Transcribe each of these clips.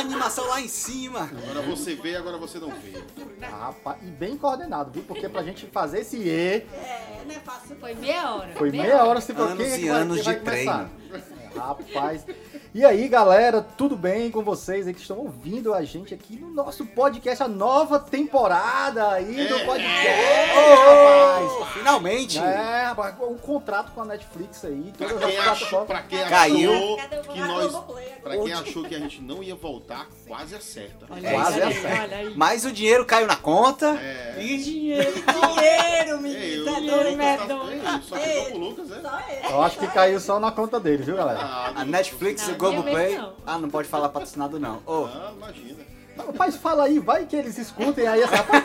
Na animação lá em cima. Agora você vê, agora você não vê. Rapaz, e bem coordenado, viu? Porque pra gente fazer esse E, É, não é fácil. Foi meia hora. foi meia hora se for Anos é e anos de começar? É, Rapaz. E aí, galera, tudo bem com vocês aí que estão ouvindo a gente aqui no nosso podcast, a nova temporada aí do É. podcast, rapaz. Finalmente. É, rapaz, o contrato com a Netflix aí, Pra todas as quem, achou, pra quem Caiu. achou Cadê o que nós. Pra quem achou que a gente não ia voltar, quase acerta. Olha É Quase acerta. olha aí. Mas o dinheiro caiu na conta. É. E Dinheiro. Dinheiro, É, menino. tá eu, doido. medonho. só ficou pro Lucas, né? Só ele. Eu acho que caiu só na conta dele, viu, galera? Ah, a Netflix Não, o Globoplay. não. Ah, não pode falar patrocinado não. Ô, Ah, imagina. Rapaz, fala aí, vai que eles escutem aí. essa- Rapaz,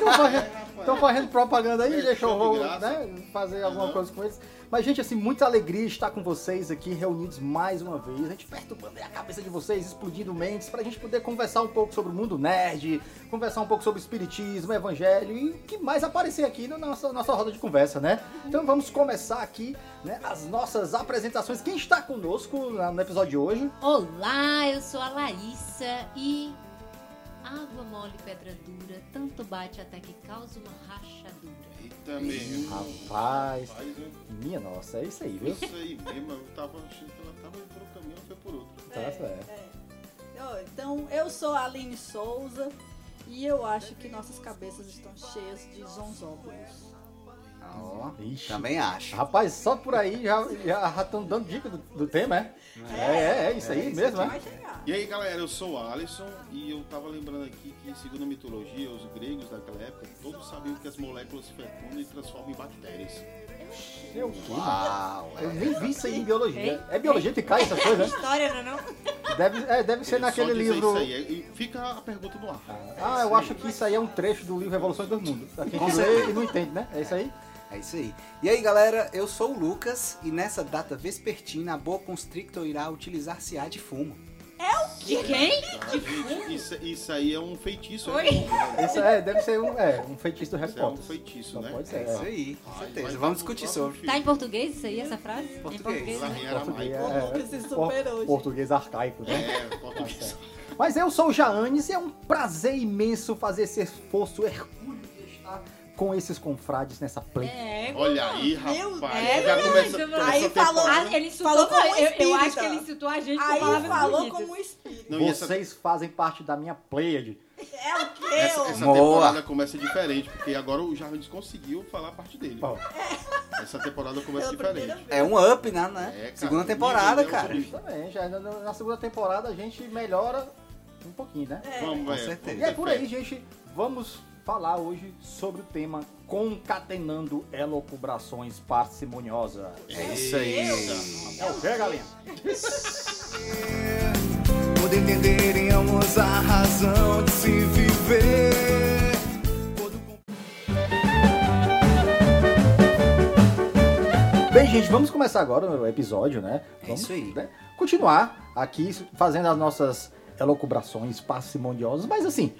estão fazendo, propaganda aí, É, deixa eu vou, né, fazer alguma Aham. coisa com eles. Mas, gente, assim, muita alegria estar com vocês aqui, reunidos mais uma vez. A gente perturbando a cabeça de vocês, explodindo mentes, pra gente poder conversar um pouco sobre o mundo nerd, conversar um pouco sobre espiritismo, evangelho e o que mais aparecer aqui na nossa, nossa roda de conversa, né? Então vamos começar aqui, né, as nossas apresentações. Quem está conosco no episódio de hoje? Olá, eu sou a Larissa e água mole pedra dura, tanto bate até que causa uma rachadura. Eita mesmo. Rapaz, Rapaz, eu- minha nossa, é isso aí, viu? isso aí mesmo, eu tava achando que ela tava indo por um caminho, foi por outro. Tá certo. É. Então, eu sou a Aline Souza e eu acho que nossas cabeças estão cheias de zonzóbulos. Ó, Ixi. também acho. Rapaz, só por aí já já estão dando dica do, do tema, é? É, é, é isso aí É, isso mesmo, é? E aí galera, eu sou o Alisson e eu tava lembrando aqui que segundo a mitologia, os gregos daquela época, todos sabiam que as moléculas se fecundam e transformam em bactérias. Eu, que, mano? Uau, eu é. nem vi isso aí em biologia. É biologia que cai essas coisas, né? História, não é não? Deve, é, deve ser Ele naquele dizer livro. Isso aí, e fica a pergunta no ar. Ah, eu acho que isso aí é um trecho do livro Revoluções do Mundo. Quem Com lê e não entende, né? É isso aí? É isso aí. E aí, galera, eu sou o Lucas e nessa data vespertina a Boa Constrictor irá utilizar-se-á de fumo. De quem? Tá, gente, isso, isso aí é um feitiço. Oi? É, Isso é, deve ser um, é, um feitiço do Harry isso é um Potter. feitiço, Só né? pode ser. É isso É. aí, com certeza. Vamos discutir sobre. Tá em português isso aí, essa frase? Em Português. português? Em Português. O Lucas se superou, gente. português arcaico, né? É, português. Mas eu sou o Jaanes e é um prazer imenso fazer esse esforço hercúleo de com esses confrades nessa play. É, Olha aí, Meu rapaz. Já É, começa meu Deus. essa Aí falou- ele Falou como eu, eu acho que ele insultou a gente com Aí palavras falou bonitas. como um espírito. Não, e essa, Vocês fazem parte da minha pleiade. É o quê? essa, essa temporada começa diferente, porque agora o Jarvis conseguiu falar a parte dele. Bom. Essa temporada começa diferente. É um up, né? né? É, cara, Segunda temporada, nível cara. Justamente, já na, na segunda temporada a gente melhora um pouquinho, né? Vamos, Com é, certeza. E é por aí, gente, vamos falar hoje sobre o tema concatenando elocubrações parcimoniosas. É isso aí. É o que, galinha? Quando entenderem ambos a razão de se viver. Bem, gente, vamos começar agora o episódio, né? É Vamos, isso aí. né, continuar aqui fazendo as nossas elocubrações parcimoniosas, mas assim,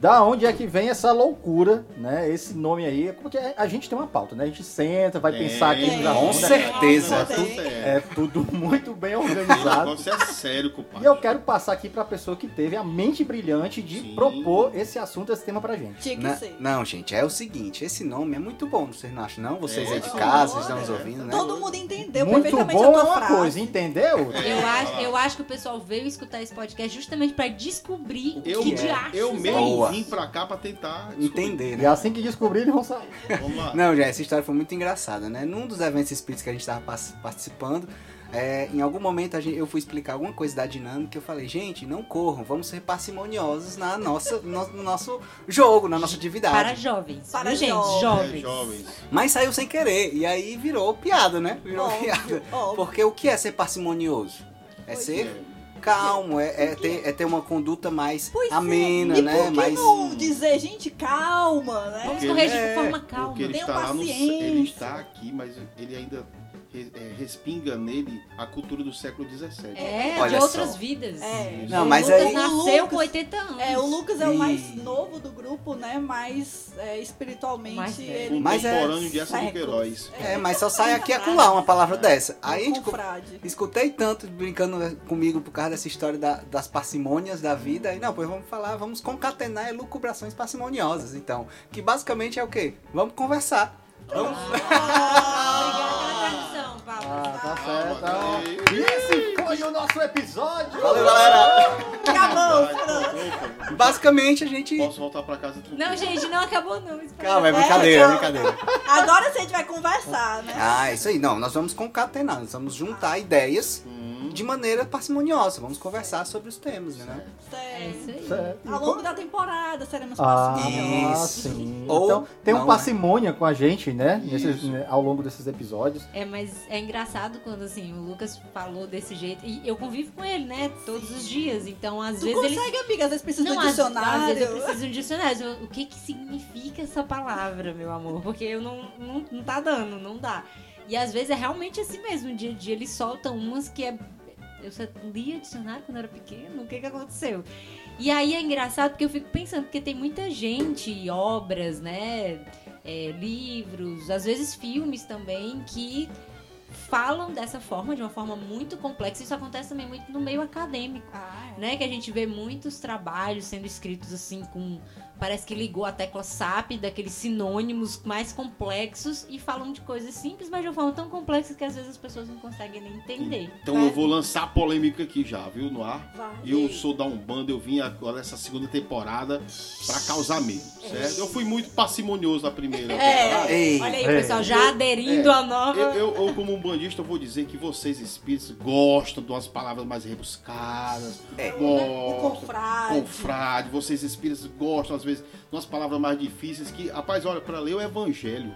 da onde é que vem essa loucura, né? Esse nome aí, porque a gente tem uma pauta, né? A gente senta, vai Tem, pensar aqui tem. nos Com né? certeza. É tudo. É tudo muito bem O organizado. negócio é sério, compadre. E eu quero passar aqui pra pessoa que teve a mente brilhante de Sim. propor esse assunto, esse tema pra gente. Tinha que Na- ser. não, gente, é o seguinte, esse nome é muito bom, vocês não acham não? Vocês É, aí de casa, estão nos É. ouvindo, né? Todo mundo entendeu Muito perfeitamente bom a é tua uma frase. coisa, entendeu? Eu acho, eu acho que o pessoal veio escutar esse podcast justamente pra descobrir Eu, que é. diachos eu é mesmo Boa. vim pra cá pra tentar descobrir. Entender, E né? assim que descobrir, eles vão sair. Vamos lá. Não, já, essa história foi muito engraçada, né? Num dos eventos espíritas que a gente estava participando, é, em algum momento a gente- eu fui explicar alguma coisa da dinâmica eu falei, gente, não corram, vamos ser parcimoniosos na nossa, no, no nosso jogo, na nossa atividade. para jovens. Para gente, jovens. É, jovens. jovens. Mas saiu sem querer, e aí virou piada, né? Virou Óbvio, piada. óbvio. Porque o que é ser parcimonioso? É Pois ser calmo, é, é ter, é ter uma conduta mais Pois é. amena, e né? por que mais. não dizer, gente, calma, né? Vamos Porque corrigir ele- de forma Porque calma. ele Tenham está lá no. paciência. Ele está aqui, mas ele ainda é, respinga nele a cultura do século XVII. É, Olha de outras só. vidas. É. Não, mas Lucas- aí- o Nasceu Lucas- com 80 anos. É, o Lucas é o mais novo do grupo, né? Mas é, espiritualmente Mais ele Mas é- de Essa do. Queiroz. É, mas só sai aqui e acolá uma palavra dessa. Aí a gente co- Confrade. escutei tanto brincando comigo por causa dessa história da- das parcimônias da vida. E não, pois vamos falar, vamos concatenar elucubrações parcimoniosas, então. Que basicamente é o quê? Vamos conversar. Vamos... Paulo. Ah, tá certo. peraí. então. E esse foi o nosso episódio. Valeu, galera! Acabou. Basicamente a gente. Posso voltar pra casa tranquilo. Não, gente, não acabou não. Calma, é brincadeira, é É, brincadeira. Agora a gente vai conversar, né? Ah, isso aí. Não, nós vamos concatenar, nós vamos juntar ideias Hum, de maneira parcimoniosa. Vamos conversar sobre os temas, né? É isso aí. Certo. Ao longo da temporada seremos Ah, parcimônios. sim. Ou então, tem um não, parcimônia com a gente, né? Nesses, né, ao longo desses episódios. É, mas é engraçado quando assim, o Lucas falou desse jeito. E eu convivo com ele, né? Todos os dias. Então, às Tu vezes ele. consegue, amiga? Às vezes precisa de um às, às dicionário. vezes eu preciso de um dicionário. O que que significa essa palavra, meu amor? Porque eu não, não, não tá dando, não dá. E às vezes é realmente assim mesmo. No dia a dia ele solta umas que é. Eu só lia dicionário quando era pequeno, o que que aconteceu? E aí é engraçado porque eu fico pensando, porque tem muita gente, obras, né? é, livros, às vezes filmes também, que falam dessa forma, de uma forma muito complexa. Isso acontece também muito no meio acadêmico Ah, é. né? Que a gente vê muitos trabalhos sendo escritos assim com. Parece que ligou a tecla SAP daqueles sinônimos mais complexos e falam de coisas simples, mas de uma forma tão complexa que às vezes as pessoas não conseguem nem entender. Então eu vou lançar a polêmica aqui já, viu, no ar. Vai. Eu sou da Umbanda, eu vim agora nessa segunda temporada pra causar medo, certo? Eu fui muito parcimonioso na primeira temporada. Ei, Olha aí, É. pessoal, já aderindo É. à nova. Eu, eu, eu, como umbandista, vou dizer que vocês, espíritos, gostam de umas palavras mais rebuscadas. O Gostam. confrade. Confrade, vocês espíritos gostam, às vezes, umas palavras mais difíceis que, rapaz, olha, pra ler o evangelho,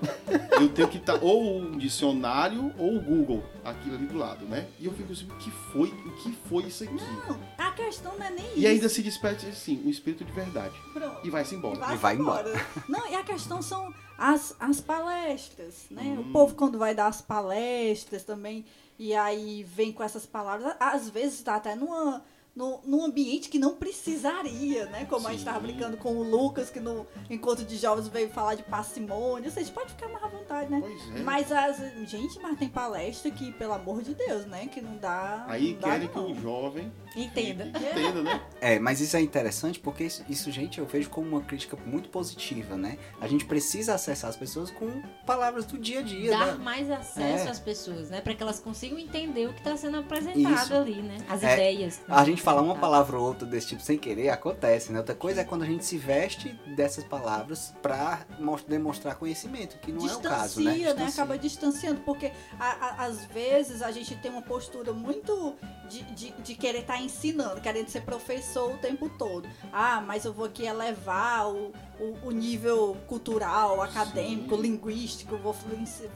eu tenho que estar ou um dicionário ou o Google, aquilo ali do lado, né? E eu fico assim, o que foi? O que foi isso aqui? Não, a questão não é nem E isso. ainda se despede assim, um espírito de verdade. Pronto. E vai-se embora. E vai embora. Não, e a questão são as, as palestras, né? Hum. O povo quando vai dar as palestras também, e aí vem com essas palavras, às vezes está até numa, no, num ambiente que não precisaria, né? Como a gente Sim. estava brincando com o Lucas, que no encontro de jovens veio falar de parcimônia. Vocês pode ficar mais à vontade, né? Pois é. Mas as. Gente, mas tem palestra que, pelo amor de Deus, né? Que não dá. Aí não dá, querem que não. o jovem Entenda. entenda, né? É, mas isso é interessante porque isso, isso, gente, eu vejo como uma crítica muito positiva, né? A gente precisa acessar as pessoas com palavras do dia a dia. Dar da- mais acesso É. às pessoas, né? Pra que elas consigam entender o que tá sendo apresentado Isso. ali, né? As É, ideias. A gente falar uma palavra ou outra desse tipo sem querer, acontece, né? Outra coisa é quando a gente se veste dessas palavras pra mos- demonstrar conhecimento, que não é o caso, né? distancia, né? Distancia. Acaba distanciando, porque a- a- às vezes a gente tem uma postura muito de, de, de querer estar ensinando, querendo ser professor o tempo todo. Ah, mas eu vou aqui elevar o, o, o nível cultural, acadêmico, linguístico, vou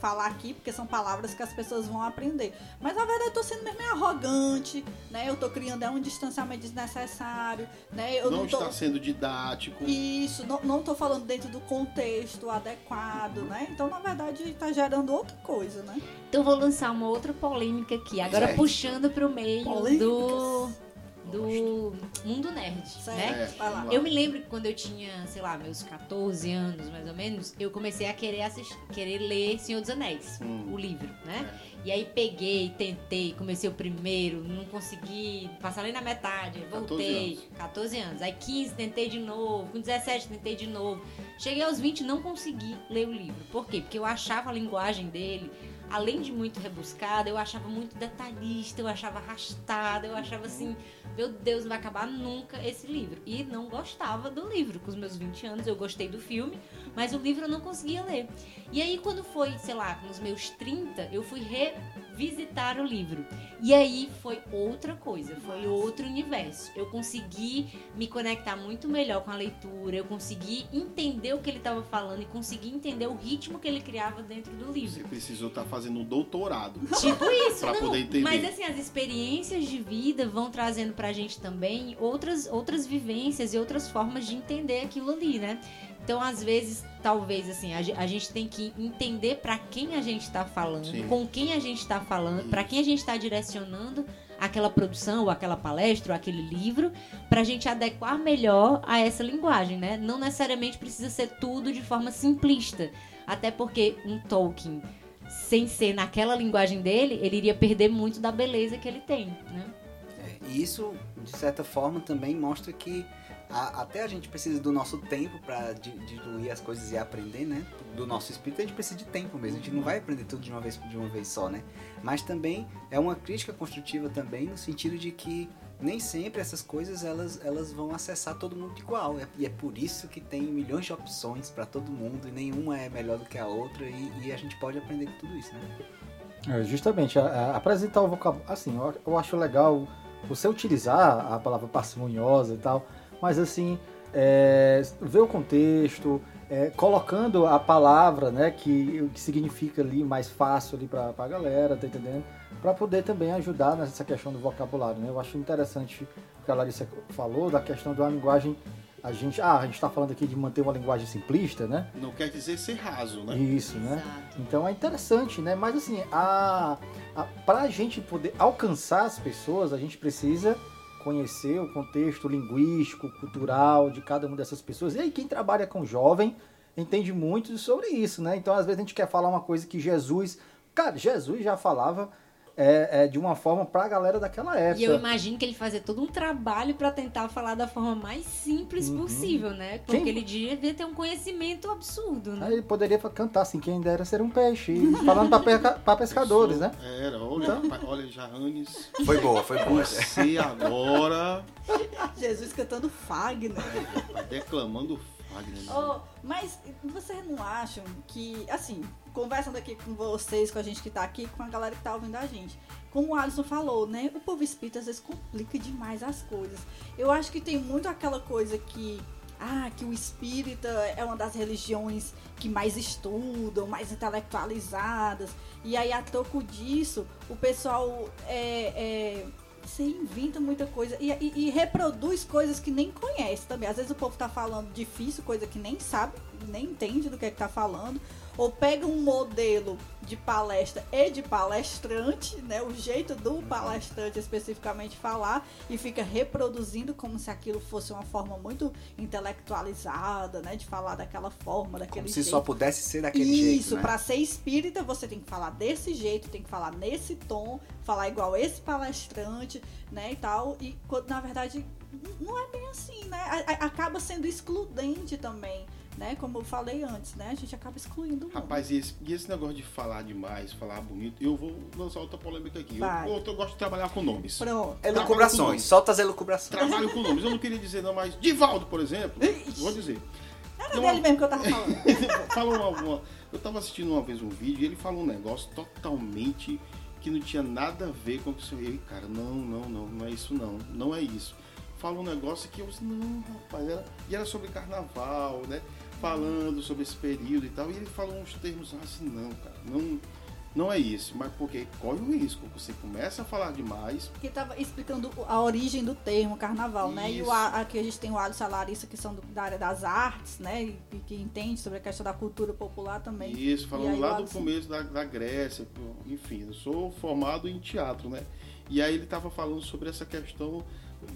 falar aqui, porque são palavras que as pessoas vão aprender. Mas na verdade eu tô sendo mesmo meio arrogante, né? Eu tô criando é um distanciamento desnecessário, né? Eu não não, tô... está sendo didático. Isso, não, não tô falando dentro do contexto adequado, né? Então, na verdade, tá gerando outra coisa, né? Então eu vou lançar uma outra polêmica aqui, agora Certo. puxando pro meio Polêmicas. do mundo nerd, Certo. né? É, Eu me lembro que quando eu tinha, sei lá, meus 14 anos, mais ou menos, eu comecei a querer assistir, querer ler Senhor dos Anéis, Hum. o livro, né? E aí peguei, tentei, comecei o primeiro, não consegui, passar ali na metade, 14 voltei, anos. 14 anos. Aí 15, tentei de novo, com 17 tentei de novo. Cheguei aos 20 não consegui ler o livro. Por quê? Porque eu achava a linguagem dele, além de muito rebuscada, eu achava muito detalhista, eu achava arrastada, eu achava assim, meu Deus, não vai acabar nunca esse livro. E não gostava do livro. Com os meus 20 anos eu gostei do filme, mas o livro eu não conseguia ler. E aí quando foi, sei lá, nos meus 30, eu fui revisitar o livro. E aí foi outra coisa, foi outro universo. Eu consegui me conectar muito melhor com a leitura, eu consegui entender o que ele estava falando e consegui entender o ritmo que ele criava dentro do livro. Você precisou estar fazendo um doutorado. Tipo isso, Pra não. poder entender. Mas assim, as experiências de vida vão trazendo pra gente também outras, outras vivências e outras formas de entender aquilo ali, né? Então, às vezes, talvez, assim, a, a gente tem que entender pra quem a gente tá falando, Sim. com quem a gente tá falando, pra quem a gente tá direcionando aquela produção, ou aquela palestra, ou aquele livro, pra gente adequar melhor a essa linguagem, né? Não necessariamente precisa ser tudo de forma simplista. Até porque um Tolkien, sem ser naquela linguagem dele, ele iria perder muito da beleza que ele tem, né? É, e isso, de certa forma, também mostra que a- até a gente precisa do nosso tempo para diluir as coisas e aprender, né? Do nosso espírito, a gente precisa de tempo mesmo. A gente não vai aprender tudo de uma vez, de uma vez só, né? Mas também é uma crítica construtiva também, no sentido de que nem sempre essas coisas elas, elas vão acessar todo mundo igual. É- E é por isso que tem milhões de opções para todo mundo e nenhuma é melhor do que a outra e, e a gente pode aprender tudo isso, né? É, justamente, a- a- apresentar o vocabulário. Assim, eu, eu acho legal você utilizar a palavra parcimoniosa e tal, mas assim, é, ver o contexto, é, colocando a palavra, né, que, que significa ali mais fácil ali pra, pra galera, tá entendendo? Pra poder também ajudar nessa questão do vocabulário, né? Eu acho interessante o que a Larissa falou da questão da linguagem. A gente, ah, a gente tá falando aqui de manter uma linguagem simplista, né? Não quer dizer ser raso, né? Isso, né? Exato. Então é interessante, né? Mas assim, a, a, para a gente poder alcançar as pessoas, a gente precisa conhecer o contexto linguístico, cultural de cada uma dessas pessoas. E aí quem trabalha com jovem entende muito sobre isso, né? Então às vezes a gente quer falar uma coisa que Jesus, cara, Jesus já falava é, é, de uma forma para a galera daquela época. E eu imagino que ele fazia todo um trabalho pra tentar falar da forma mais simples Uhum. possível, né? Porque Quem- ele devia ter um conhecimento absurdo, né? Aí ele poderia cantar assim, quem dera ser um peixe, falando para pescadores, né? Era, olha, pai, olha, Jahanes, Foi boa, foi boa. você agora Jesus cantando Fagner. tá declamando Fagner. né? Oh, mas vocês não acham que, assim, conversando aqui com vocês, com a gente que tá aqui, com a galera que tá ouvindo a gente, como o Alisson falou, né? O povo espírita às vezes complica demais as coisas. Eu acho que tem muito aquela coisa que. Ah, que o espírita é uma das religiões que mais estudam, mais intelectualizadas. E aí, a troco disso, o pessoal é, é, você inventa muita coisa e, e- e reproduz coisas que nem conhece também. Às vezes o povo tá falando difícil, coisa que nem sabe, nem entende do que é que tá falando. Ou pega um modelo de palestra e de palestrante, né? O jeito do palestrante especificamente falar e fica reproduzindo como se aquilo fosse uma forma muito intelectualizada, né? De falar daquela forma, daquele Como se jeito. só pudesse ser daquele Isso, jeito, né? pra ser espírita você tem que falar desse jeito, tem que falar nesse tom, falar igual esse palestrante, né, e tal. E quando, na verdade não é bem assim, né? Acaba sendo excludente também, né? Como eu falei antes, né? A gente acaba excluindo. o mundo. Rapaz, e esse, e esse negócio de falar demais, falar bonito, eu vou lançar outra polêmica aqui. Eu, eu, eu gosto de trabalhar com nomes. Pronto. Elucubrações, solta as elucubrações. Trabalho com nomes. Eu não queria dizer não, mas Divaldo, por exemplo, vou dizer. Era uma- dele mesmo que eu tava falando. falou uma, uma- eu tava assistindo uma vez um vídeo e ele falou um negócio totalmente que não tinha nada a ver com o que eu falei, cara, não, não, não, não é isso não, não é isso. Falou um negócio que eu disse, não, rapaz, era, e era sobre carnaval, né? Falando sobre esse período e tal, e ele falou uns termos assim, não, cara, não, não é isso, mas porque corre o risco, você começa a falar demais, que tava explicando a origem do termo carnaval, né? E o, Isso. Aqui a gente tem o Alisson e a Larissa, que são do- da área das artes, né? E, e que entende sobre a questão da cultura popular também. Isso, falando lá o do Alisson? começo da, da Grécia, enfim, eu sou formado em teatro, né? E aí ele estava falando sobre essa questão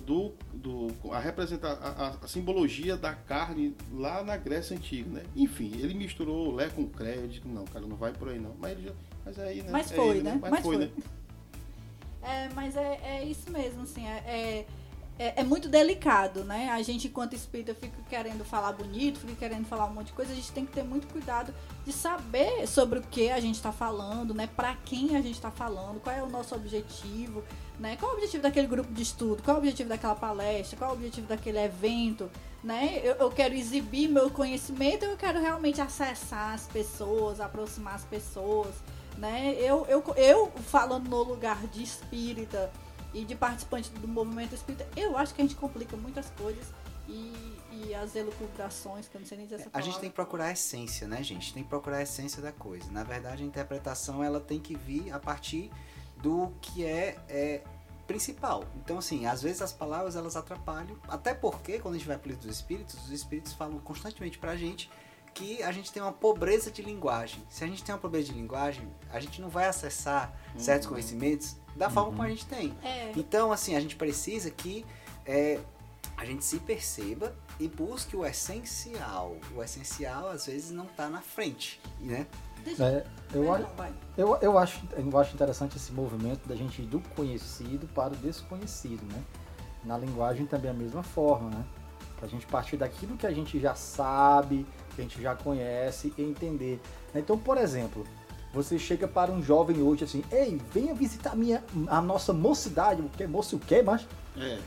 do, do a representar a, a- simbologia da carne lá na Grécia antiga, né? Enfim, ele misturou Lé com Cré, eu disse, não, cara, não vai por aí não. Mas ele já, mas aí, né? Mas É foi, ele, né? Mas, Mas foi, foi. né? É, mas é, é isso mesmo, assim, é, é, é- é muito delicado, né? A gente, enquanto espírita, fica querendo falar bonito, fica querendo falar um monte de coisa, a gente tem que ter muito cuidado de saber sobre o que a gente está falando, né? Pra quem a gente está falando, qual é o nosso objetivo, né? Qual é o objetivo daquele grupo de estudo, qual é o objetivo daquela palestra, qual é o objetivo daquele evento, né? Eu, eu quero exibir meu conhecimento, eu quero realmente acessar as pessoas, aproximar as pessoas, né? Eu, eu, eu falando no lugar de espírita e de participante do movimento espírita, eu acho que a gente complica muitas coisas e, e as elucubrações, que eu não sei nem dizer essa A palavra. gente tem que procurar a essência, né, gente? Tem que procurar a essência da coisa. Na verdade, a interpretação ela tem que vir a partir do que é, é principal. Então, assim, às vezes as palavras elas atrapalham, até porque quando a gente vai para o livro dos espíritos, os espíritos falam constantemente pra gente que a gente tem uma pobreza de linguagem. Se a gente tem uma pobreza de linguagem, a gente não vai acessar certos conhecimentos da forma como a gente tem. É, Então, assim, a gente precisa que é, a gente se perceba e busque o essencial. O essencial, às vezes, não tá na frente, né? deixa É, eu, acho, eu, eu, acho, eu acho interessante esse movimento da gente ir do conhecido para o desconhecido, né? Na linguagem também é a mesma forma, né? Pra gente partir daquilo que a gente já sabe, que a gente já conhece e entender. Então, por exemplo, você chega para um jovem hoje assim, ei, venha visitar minha, a nossa mocidade, o que moço o quê, mas É.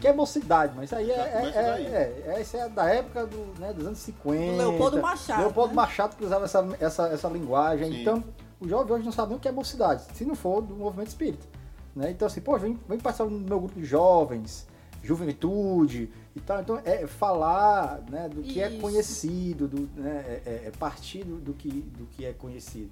que é mocidade, mas aí é, é, é, daí. é, é, essa é da época do, né, dos anos 50. Do Leopoldo Machado, Leopoldo né? Machado que usava essa, essa, essa linguagem. Sim. Então, o jovem hoje não sabe nem o que é mocidade, se não for do movimento espírita. Né? Então, assim, pô, vem, vem passar no meu grupo de jovens, juventude e tal. Então, é falar né, do que é Isso. conhecido, do, né, é, é- é partir do, do que, do que é conhecido.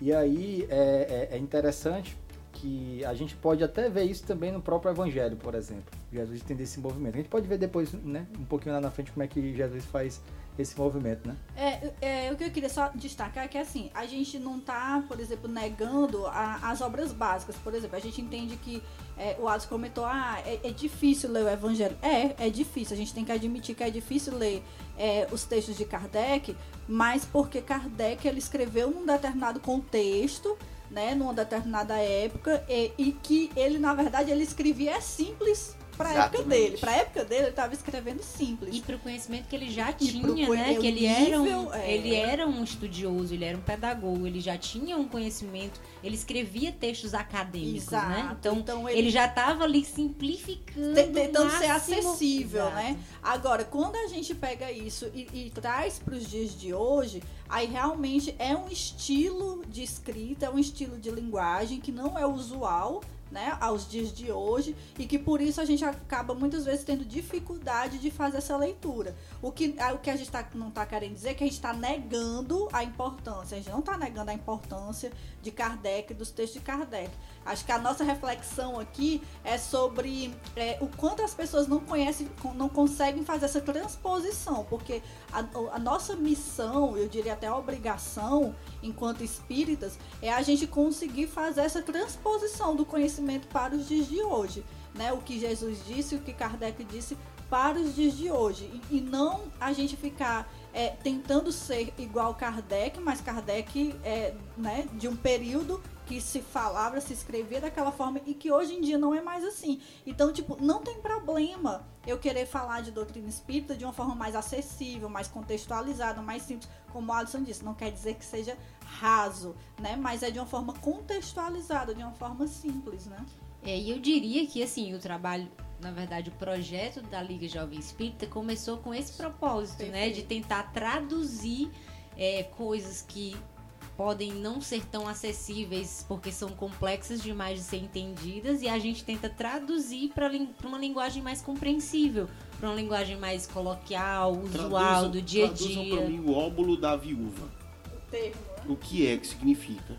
E aí é, é- é interessante que a gente pode até ver isso também no próprio Evangelho, por exemplo. Jesus tem esse movimento. A gente pode ver depois, né, um pouquinho lá na frente, como é que Jesus faz esse movimento, né? É, é, o que eu queria só destacar é que assim, a gente não tá, por exemplo, negando a- as obras básicas. Por exemplo, a gente entende que é, o Alisson comentou, ah, é, é difícil ler o Evangelho. É, é difícil. A gente tem que admitir que é difícil ler é, os textos de Kardec, mas porque Kardec ele escreveu num determinado contexto, né, numa determinada época, e, e que ele, na verdade, ele escrevia simples para época dele. Para época dele, ele estava escrevendo simples. E pro conhecimento que ele já tinha, né? Que ele era, um, é. ele era um estudioso, ele era um pedagogo, ele já tinha um conhecimento, ele escrevia textos acadêmicos, né? Exato. Então, Então, ele, já estava ali simplificando. Te- tentando ser acessível, Exato. né? Agora, quando a gente pega isso e, e traz para os dias de hoje, aí realmente é um estilo de escrita, é um estilo de linguagem que não é usual. Né, aos dias de hoje e que por isso a gente acaba muitas vezes tendo dificuldade de fazer essa leitura. O que, o que a gente tá, não está querendo dizer é que a gente está negando a importância. A gente não está negando a importância de Kardec, dos textos de Kardec. Acho que a nossa reflexão aqui é sobre é, o quanto as pessoas não conhecem, não conseguem fazer essa transposição, porque a, a nossa missão, eu diria até obrigação, enquanto espíritas, é a gente conseguir fazer essa transposição do conhecimento para os dias de hoje. Né? O que Jesus disse, o que Kardec disse para os dias de hoje. E, e não a gente ficar é, tentando ser igual Kardec, mas Kardec é né, de um período que se falava, se escrevia daquela forma e que hoje em dia não é mais assim. Então, tipo, não tem problema eu querer falar de doutrina espírita de uma forma mais acessível, mais contextualizada, mais simples, como o Alisson disse, não quer dizer que seja raso, né? Mas é de uma forma contextualizada, de uma forma simples, né? É, e eu diria que assim, o trabalho, na verdade, o projeto da Liga Jovem Espírita começou com esse propósito, né? Perfeito. De tentar traduzir é, coisas que podem não ser tão acessíveis porque são complexas demais de ser entendidas e a gente tenta traduzir para uma linguagem mais compreensível, para uma linguagem mais coloquial, usual, Traduza- do dia a traduzam dia. pra mim o óbulo da viúva. O termo, né? O que é que significa?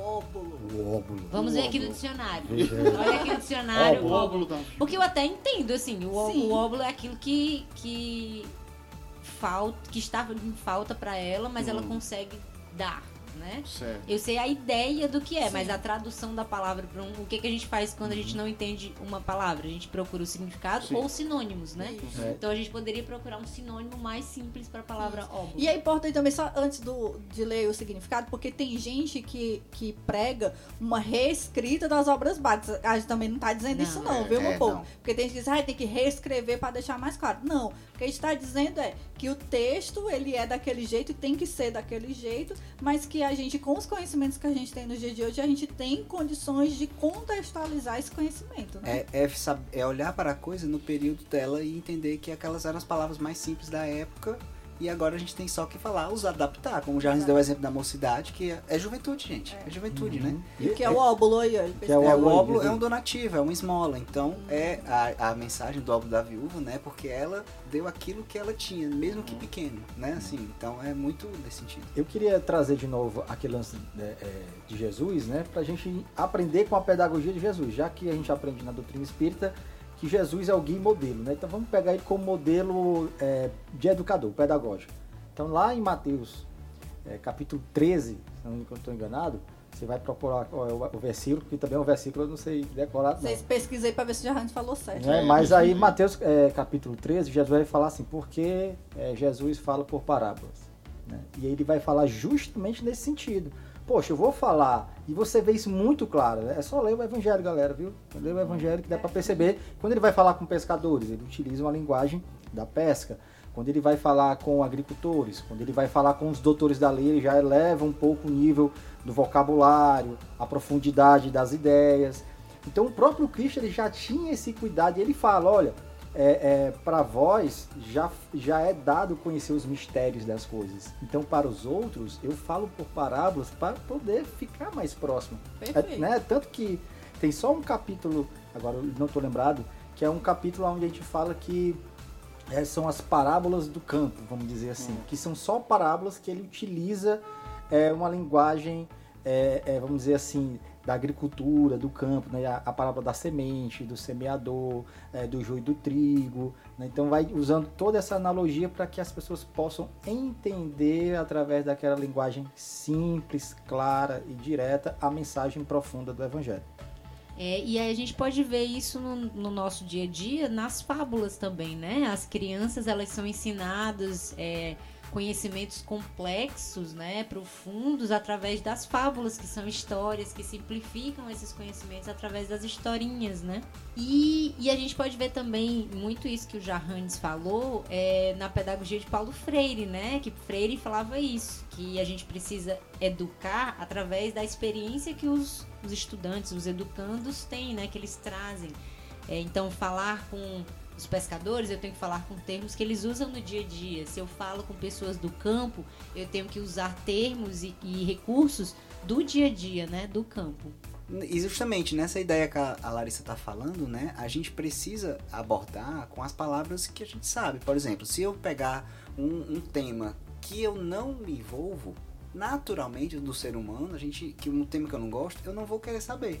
O óbulo. O óbulo. Vamos ver aqui no óbulo. dicionário. Veja. Olha aqui no dicionário. O óbulo viúva. Porque eu até entendo, assim, o, Sim. o óvulo é aquilo que, que falta, que estava em falta pra ela, mas ela Hum. consegue dar, né? Certo. Eu sei a ideia do que é, Sim. mas a tradução da palavra para um, o que, que a gente faz quando a gente não entende uma palavra? A gente procura o significado Sim. ou sinônimos, né? Isso. Então a gente poderia procurar um sinônimo mais simples para a palavra óvulo. E é importante também, só antes do, de ler o significado, porque tem gente que, que prega uma reescrita das obras básicas. A gente também não tá dizendo Não, isso não, é, viu, meu é, povo? não. Porque tem gente que diz, ah, tem que reescrever para deixar mais claro. Não, o que a gente está dizendo é que o texto, ele é daquele jeito e tem que ser daquele jeito, mas que a gente, com os conhecimentos que a gente tem no dia de hoje, a gente tem condições de contextualizar esse conhecimento, né? É, é, é olhar para a coisa no período dela e entender que aquelas eram as palavras mais simples da época E agora a gente tem só que falar, os adaptar. Como já nos deu o exemplo da mocidade, que é, é juventude, gente. É, juventude, né? E- Que é o óbulo aí, ó. Que é o É, o óbolo, óbolo é um donativo, é uma esmola. Então é a, a mensagem do óbolo da viúva, né? Porque ela deu aquilo que ela tinha, mesmo que pequeno, né? Assim, então é muito nesse sentido. Eu queria trazer de novo aquele lance né, é, de Jesus, né, pra gente aprender com a pedagogia de Jesus, já que a gente aprende na doutrina espírita que Jesus é o guia e modelo, né? Então vamos pegar ele como modelo é, de educador, pedagógico. Então lá em Mateus, é, capítulo 13, se não estou enganado, você vai procurar ó, o, versículo, que também é um versículo, eu não sei decorar. não. Vocês pesquisei pra ver se o Jarrante falou certo. Né? Mas aí, Mateus é, capítulo 13, Jesus vai falar assim, porque é, Jesus fala por parábolas. né? E aí ele vai falar justamente nesse sentido. Poxa, eu vou falar, e você vê isso muito claro, né? é só ler o Evangelho, galera, viu? Ler o Evangelho que dá para perceber. Quando ele vai falar com pescadores, ele utiliza uma linguagem da pesca. Quando ele vai falar com agricultores, quando ele vai falar com os doutores da lei, ele já eleva um pouco o nível do vocabulário, a profundidade das ideias. Então o próprio Cristo ele já tinha esse cuidado ele fala, olha, é, para vós já, já é dado conhecer os mistérios das coisas. Então para os outros eu falo por parábolas para poder ficar mais próximo. É, né? Tanto que tem só um capítulo, agora eu não estou lembrado, que é um capítulo onde a gente fala que é, são as parábolas do campo, vamos dizer assim, que são só parábolas que ele utiliza é, uma linguagem, é, é, vamos dizer assim, da agricultura, do campo, né? a, a parábola da semente, do semeador, é, do joio do trigo. né? Então vai usando toda essa analogia para que as pessoas possam entender através daquela linguagem simples, clara e direta a mensagem profunda do Evangelho. É, e aí a gente pode ver isso no, no nosso dia a dia nas fábulas também, né? As crianças elas são ensinadas é, conhecimentos complexos, né, profundos através das fábulas, que são histórias que simplificam esses conhecimentos através das historinhas, né? E, e a gente pode ver também muito isso que o Jarranes falou é, na pedagogia de Paulo Freire, né? Que Freire falava isso, que a gente precisa educar através da experiência que os, os estudantes, os educandos têm, né? Que eles trazem. É, então, falar com os pescadores, eu tenho que falar com termos que eles usam no dia a dia. Se eu falo com pessoas do campo, eu tenho que usar termos e, e recursos do dia a dia, né? Do campo. E justamente nessa ideia que a Larissa está falando, né, a gente precisa abordar com as palavras que a gente sabe. Por exemplo, se eu pegar um, um tema que eu não me envolvo, naturalmente do ser humano, a gente que um tema que eu não gosto, eu não vou querer saber.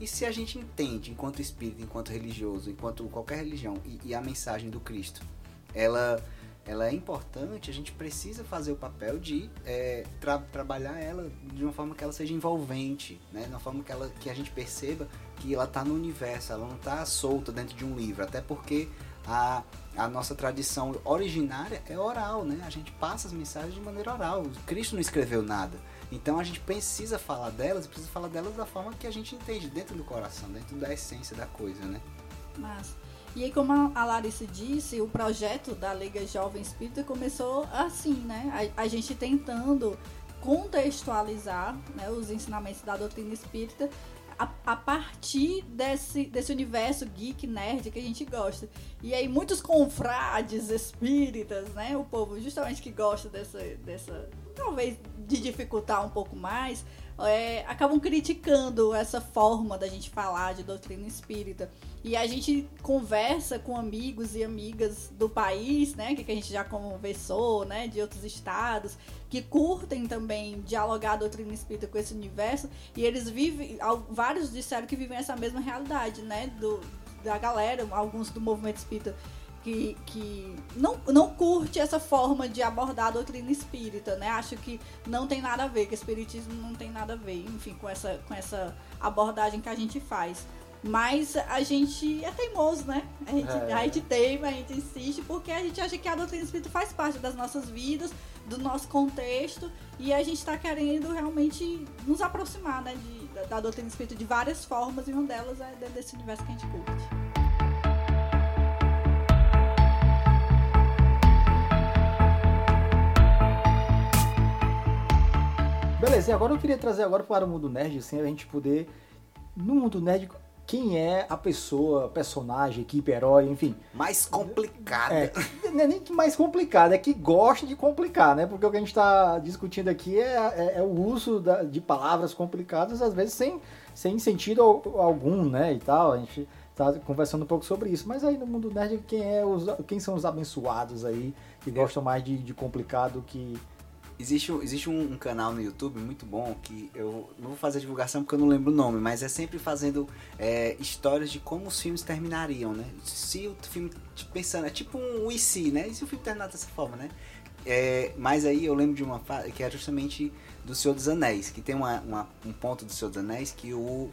E se a gente entende, enquanto espírito, enquanto religioso, enquanto qualquer religião, e, e a mensagem do Cristo, ela, ela é importante, a gente precisa fazer o papel de é, tra- trabalhar ela de uma forma que ela seja envolvente, né? de uma forma que, ela, que a gente perceba que ela está no universo, ela não está solta dentro de um livro, até porque a, a nossa tradição originária é oral, né? A gente passa as mensagens de maneira oral. Cristo não escreveu nada. Então a gente precisa falar delas e precisa falar delas da forma que a gente entende, dentro do coração, dentro da essência da coisa, né? Mas, e aí, como a- Larissa disse, o projeto da Liga Jovem Espírita começou assim, né? A, a gente tentando contextualizar né, os ensinamentos da doutrina espírita a, a partir desse, desse universo geek nerd que a gente gosta. E aí muitos confrades espíritas, né? O povo justamente que gosta dessa, dessa talvez de dificultar um pouco mais, é, acabam criticando essa forma da gente falar de doutrina espírita. E a gente conversa com amigos e amigas do país, né? Que, que a gente já conversou, né? De outros estados, que curtem também dialogar a doutrina espírita com esse universo. E eles vivem, vários disseram que vivem essa mesma realidade, né? Do, da galera, alguns do movimento espírita que, que não, não curte essa forma de abordar a doutrina espírita, né? Acho que não tem nada a ver, que o espiritismo não tem nada a ver, enfim, com essa, com essa abordagem que a gente faz. Mas a gente é teimoso, né? A gente, É. a gente teima, a gente insiste, porque a gente acha que a doutrina espírita faz parte das nossas vidas, do nosso contexto, e a gente está querendo realmente nos aproximar né, de, da, da doutrina espírita de várias formas, e uma delas é dentro desse universo que a gente curte. Beleza, e agora eu queria trazer agora para o mundo nerd, assim, a gente poder, no mundo nerd, quem é a pessoa, personagem, equipe, herói, enfim. Mais complicada. É, não é nem que mais complicado, é que gosta de complicar, né? Porque o que a gente está discutindo aqui é, é- é o uso da- de palavras complicadas, às vezes sem, sem sentido al- algum, né? E tal. A gente tá conversando um pouco sobre isso. Mas aí no mundo nerd, quem, é os, quem são os abençoados aí que gostam mais de, de complicado que. Existe, existe um, um canal no YouTube muito bom que eu não vou fazer divulgação porque eu não lembro o nome, mas é sempre fazendo é, histórias de como os filmes terminariam, né? Se o filme, tipo, pensando, é tipo um e se, né? E se o filme terminar dessa forma, né? É, mas aí eu lembro de uma que é justamente do Senhor dos Anéis, que tem uma, uma- um ponto do Senhor dos Anéis que o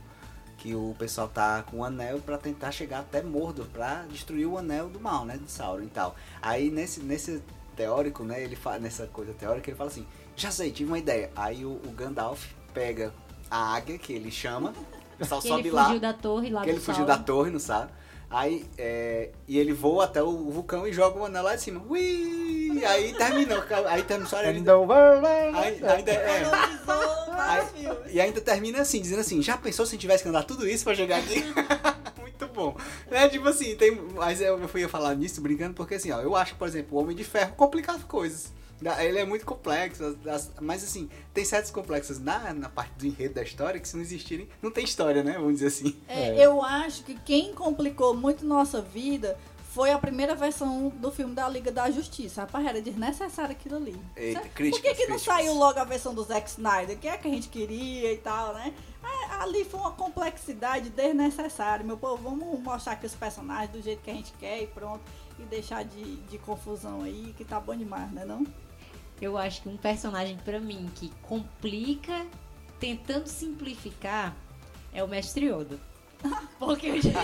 que o pessoal tá com o anel pra tentar chegar até Mordor pra destruir o anel do mal, né, de Sauron e tal. Aí nesse nesse teórico, né, ele fala nessa coisa teórica, ele fala assim: "Já sei, tive uma ideia". Aí o, o Gandalf pega a águia que ele chama, o pessoal Que sobe ele lá, fugiu da torre lá que do ele fugiu da torre, não sabe? Aí, é, e ele voa até o vulcão e joga o anel lá de cima. Ui! Aí terminou. Aí termina só Aí, ainda, é, Aí- filmes. e ainda termina assim, dizendo assim, já pensou se a gente tivesse que andar tudo isso pra chegar aqui? Bom. É tipo assim, tem. Mas eu fui falar nisso brincando porque assim, ó, eu acho, por exemplo, o Homem de Ferro complica as coisas. Ele é muito complexo, as- as- mas assim, tem certos complexos na, na parte do enredo da história que se não existirem, não tem história, né? Vamos dizer assim. É, É. Eu acho que quem complicou muito nossa vida foi a primeira versão do filme da Liga da Justiça. Rapaz, era desnecessário aquilo ali. Eita, Sabe? Por críticas, que, que não críticas. saiu logo a versão do Zack Snyder? Que é que a gente queria e tal, né? Ali foi uma complexidade desnecessária. Meu povo, vamos mostrar aqui os personagens do jeito que a gente quer e pronto. E deixar de, de confusão aí, que tá bom demais, né não? Eu acho que um personagem pra mim que complica tentando simplificar é o Mestre Yoda. Porque o jeito,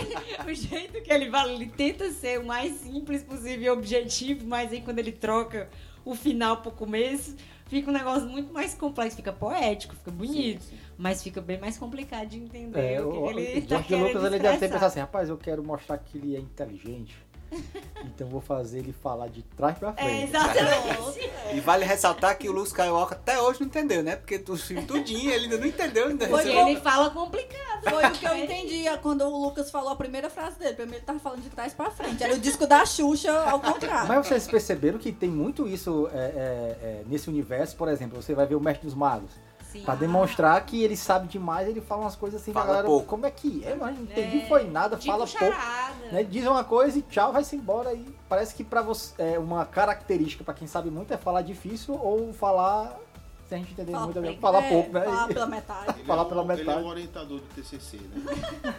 o jeito que ele fala, ele tenta ser o mais simples possível e objetivo, mas aí quando ele troca o final pro começo, fica um negócio muito mais complexo, fica poético, fica bonito, mas fica bem mais complicado de entender É, o que, o, que ele o tá George Lucas ele deve ter pensado assim, rapaz, eu quero mostrar que ele é inteligente. então vou fazer ele falar de trás pra É, frente. exatamente. E vale ressaltar que o Luke Skywalker até hoje não entendeu, né? Porque filme tudinho ele ainda não entendeu, ainda Foi Porque recebeu- ele fala complicado. Foi o que eu entendi quando o Lucas falou a primeira frase dele. Primeiro ele tava falando de trás pra frente. Era o disco da Xuxa ao contrário. Mas vocês perceberam que tem muito isso é, é, é, nesse universo, por exemplo, você vai ver o Mestre dos Magos. Sim. Pra demonstrar que ele sabe demais, ele fala umas coisas assim, Fala pra galera, pouco. como é que é? Mas não entendi, É, foi nada, Tipo fala pouco. charada. Né? Diz uma coisa e tchau, vai-se embora. E parece que pra você, é, uma característica pra quem sabe muito é falar difícil ou falar, se a gente entender Fala muito, é pouco. falar É, pouco, né? Falar pela metade. Ele Falar é pela o, Ele é metade. o orientador do TCC, né?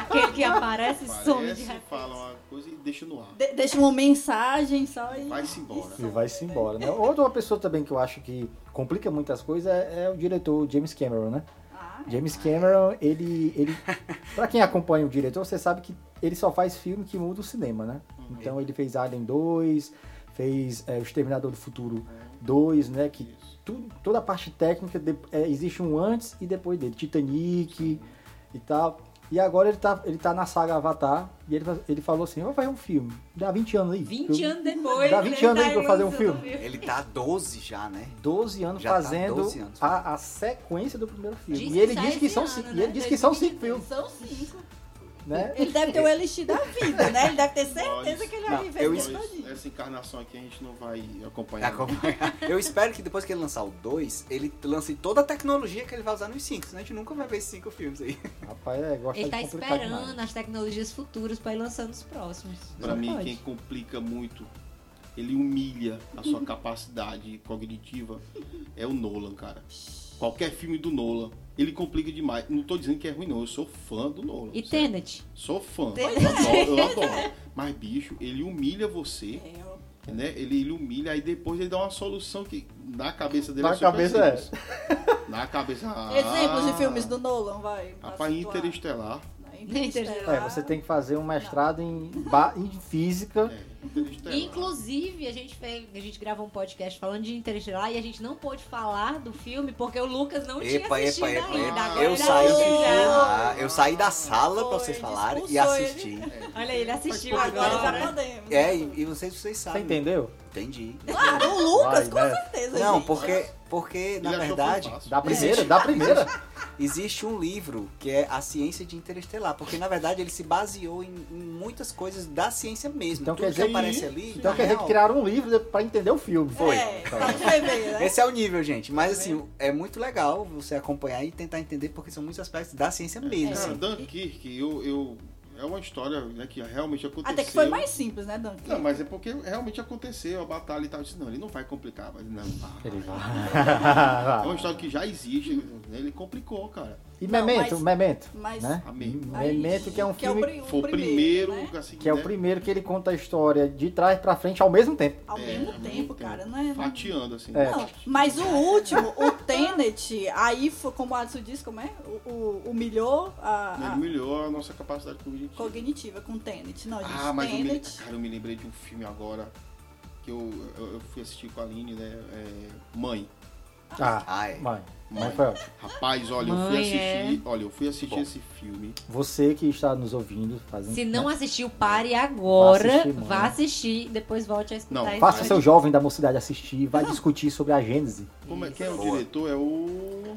Aquele que aparece e some de repente. fala uma coisa e deixa no ar. De- deixa uma mensagem só e. Vai-se embora. E vai-se embora, né? Outra pessoa também que eu acho que complica muitas coisas é, é o diretor James Cameron, né? Ah, James Cameron, ele, ele para quem acompanha o diretor, você sabe que ele só faz filme que muda o cinema, né? Então ele fez Alien 2, fez é, O Exterminador do Futuro 2, né? Que tudo, toda a parte técnica de- é, existe um antes e depois dele, Titanic e tal. E agora ele tá, ele tá na saga Avatar e ele, ele falou assim, vou fazer um filme, dá 20 anos aí. 20 Eu- anos depois. Dá 20 ele anos aí tá pra eu fazer um filme. Ele tá 12 já, né? 12 anos Já tá fazendo 12 anos. A, a sequência do primeiro filme. Diz e ele diz que são, né? e ele diz que são cinco 2023. filmes, São cinco. Né? Ele deve ter o elixir da vida, né? Ele deve ter certeza Nós- que ele Não, vai viver eu isso essa encarnação aqui a gente não vai acompanhar. Acompanhar. Eu espero que depois que ele lançar o 2, ele lance toda a tecnologia que ele vai usar nos 5, senão a gente nunca vai ver esses 5 filmes aí. Rapaz, é, gosta Ele de tá esperando demais. as tecnologias futuras pra ir lançando os próximos. Pra Só mim, pode. quem complica muito, ele humilha a sua capacidade cognitiva, é o Nolan, cara. Qualquer filme do Nolan, ele complica demais. Não tô dizendo que é ruim, não. Eu sou fã do Nolan. E. Tenet? Sou fã. Eu adoro, eu adoro. Mas, bicho, ele humilha você, É, né? Ele, ele humilha, aí depois ele dá uma solução que na cabeça dele Na é cabeça é. Na cabeça. Ah, Exemplos de filmes do Nolan, vai. pra Rapaz. Interestelar. Interestelar. É, você tem que fazer um mestrado em, ba- em física. É, Interestelar. Inclusive, a gente, fez, a gente gravou um podcast falando de Interestelar e a gente não pôde falar do filme porque o Lucas não tinha Epa, assistido epa, epa, ainda. epa. Eu saí, ah, eu saí da sala pra Foi, vocês falarem e expulsou ele. assisti. Olha aí, ele assistiu Agora agora. já podemos. É, e, e vocês, vocês Você sabem. entendeu? Entendi. Claro, o Lucas, Vai, com né? certeza. Não, gente. porque, porque na verdade. Da primeira, da primeira. Existe um livro que é A Ciência de Interestelar, porque na verdade ele se baseou em, em muitas coisas da ciência mesmo. Então Tudo quer que dizer- aparece ali. Então quer dizer que real, criaram um livro pra entender o filme. Foi. É, ver, né? Esse é o nível, gente. Mas assim, é muito legal você acompanhar e tentar entender, porque são muitos aspectos da ciência mesmo. Cara, assim. Dunkirk, eu, eu, é uma história né, que realmente aconteceu. Até que foi mais simples, né, Dan? Não, mas é porque realmente aconteceu a batalha e tal. Eu disse, não, ele não vai complicar. Mas não, vai. É uma história que já existe. né, Ele complicou, cara. E Não, Memento, mas- Memento. mas- Né? Amém. Memento, que é um que é filme pri- o Foi o primeiro, primeiro, né? assim, que é o né, primeiro que ele conta a história de trás pra frente ao mesmo tempo. Ao É, mesmo ao tempo, mesmo cara, tempo. não é? Fatiando, assim. É. Não, mas o último, o Tenet, aí foi, como o Alisson disse, como é? O, o- humilhou a, Ele a melhorou a nossa capacidade cognitiva. cognitiva com Tenet. Não, gente, Ah, mas eu me, Tenet. cara, eu me lembrei de um filme agora que eu, eu, eu fui assistir com a Aline, né? é, Mãe. Ah, é. mãe. Mãe Mãe. foi ótimo. Rapaz, olha, eu fui Mãe, assistir. Olha, eu fui assistir Bom. esse filme. Você que está nos ouvindo, fazendo. Se não né? assistiu, pare agora. Vá assistir, vá assistir, depois volte a escutar. Não, esse Faça seu jovem da mocidade assistir, vai discutir sobre a Gênese. Como é, quem é o Boa. diretor? É o.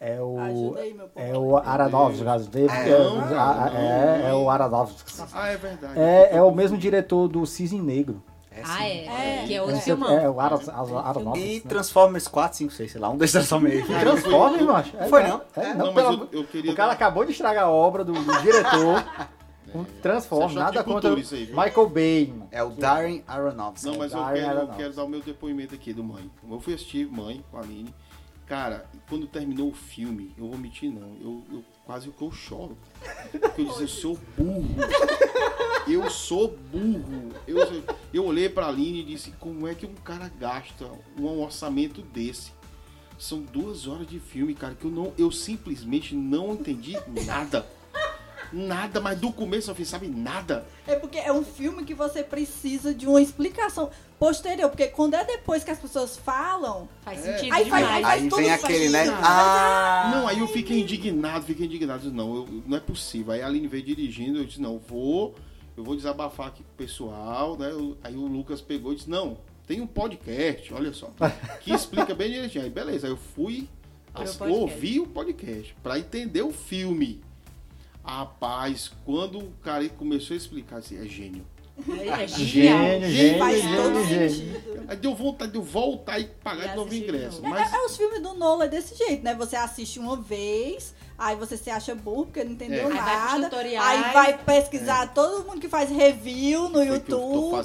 É o. Ajuda aí, meu povo. É o Aronofsky, no caso dele. É, não, a- é, é o. Aronofsky. Ah, é verdade. É, é o mesmo diretor do Cisne Negro. É, Ah, sim. é. É. Que é outro filmão. É o Aron- Aron- Aronofsky. E né? Transformers 4, 5, 6, sei lá, um desses Transformers. Transformers, macho. É, Foi, é, não? É, Não, não, mas pelo eu, eu queria. O cara dar- acabou de estragar a obra do, do diretor. Um Transformers, é nada contra aí? Michael Bay. mano. É o Darren Aronofsky. Não, mas eu quero, eu quero dar o meu depoimento aqui do Mãe. Eu fui assistir Mãe com a Aline. Cara, quando terminou o filme, eu vou mentir não, eu, eu quase que eu choro. Porque eu disse, eu sou burro. Eu sou burro. Eu, eu olhei pra Aline e disse, como é que um cara gasta um orçamento desse? São duas horas de filme, cara, que eu não, eu simplesmente não entendi nada. Nada, mas do começo ao fim, sabe, nada. É porque é um filme que você precisa de uma explicação posterior. Porque quando é depois que as pessoas falam, Faz É. sentido Aí vai- demais. vai- Aí tudo vem faz aquele, né? sentido. Ah! Não, aí eu fiquei indignado, fiquei indignado. Disse, não, eu- não é possível. Aí a Aline veio dirigindo, eu disse, não, eu vou, eu vou desabafar aqui com o pessoal, né? Aí o Lucas pegou e disse, não, tem um podcast, olha só, que explica bem direitinho. Aí beleza, aí eu fui ouvir o podcast pra entender o filme. Rapaz, quando o cara começou a explicar, assim, é gênio. É genial. Gênio, gênio, faz gênio, todo gênio. sentido. Aí deu vontade de eu voltar e pagar E de novo o ingresso. novo. Mas É, é os filmes do Nolan é desse jeito, né? Você assiste uma vez, aí você se acha burro porque não entendeu É. Aí vai nada. Aí vai pesquisar todo mundo que faz review no YouTube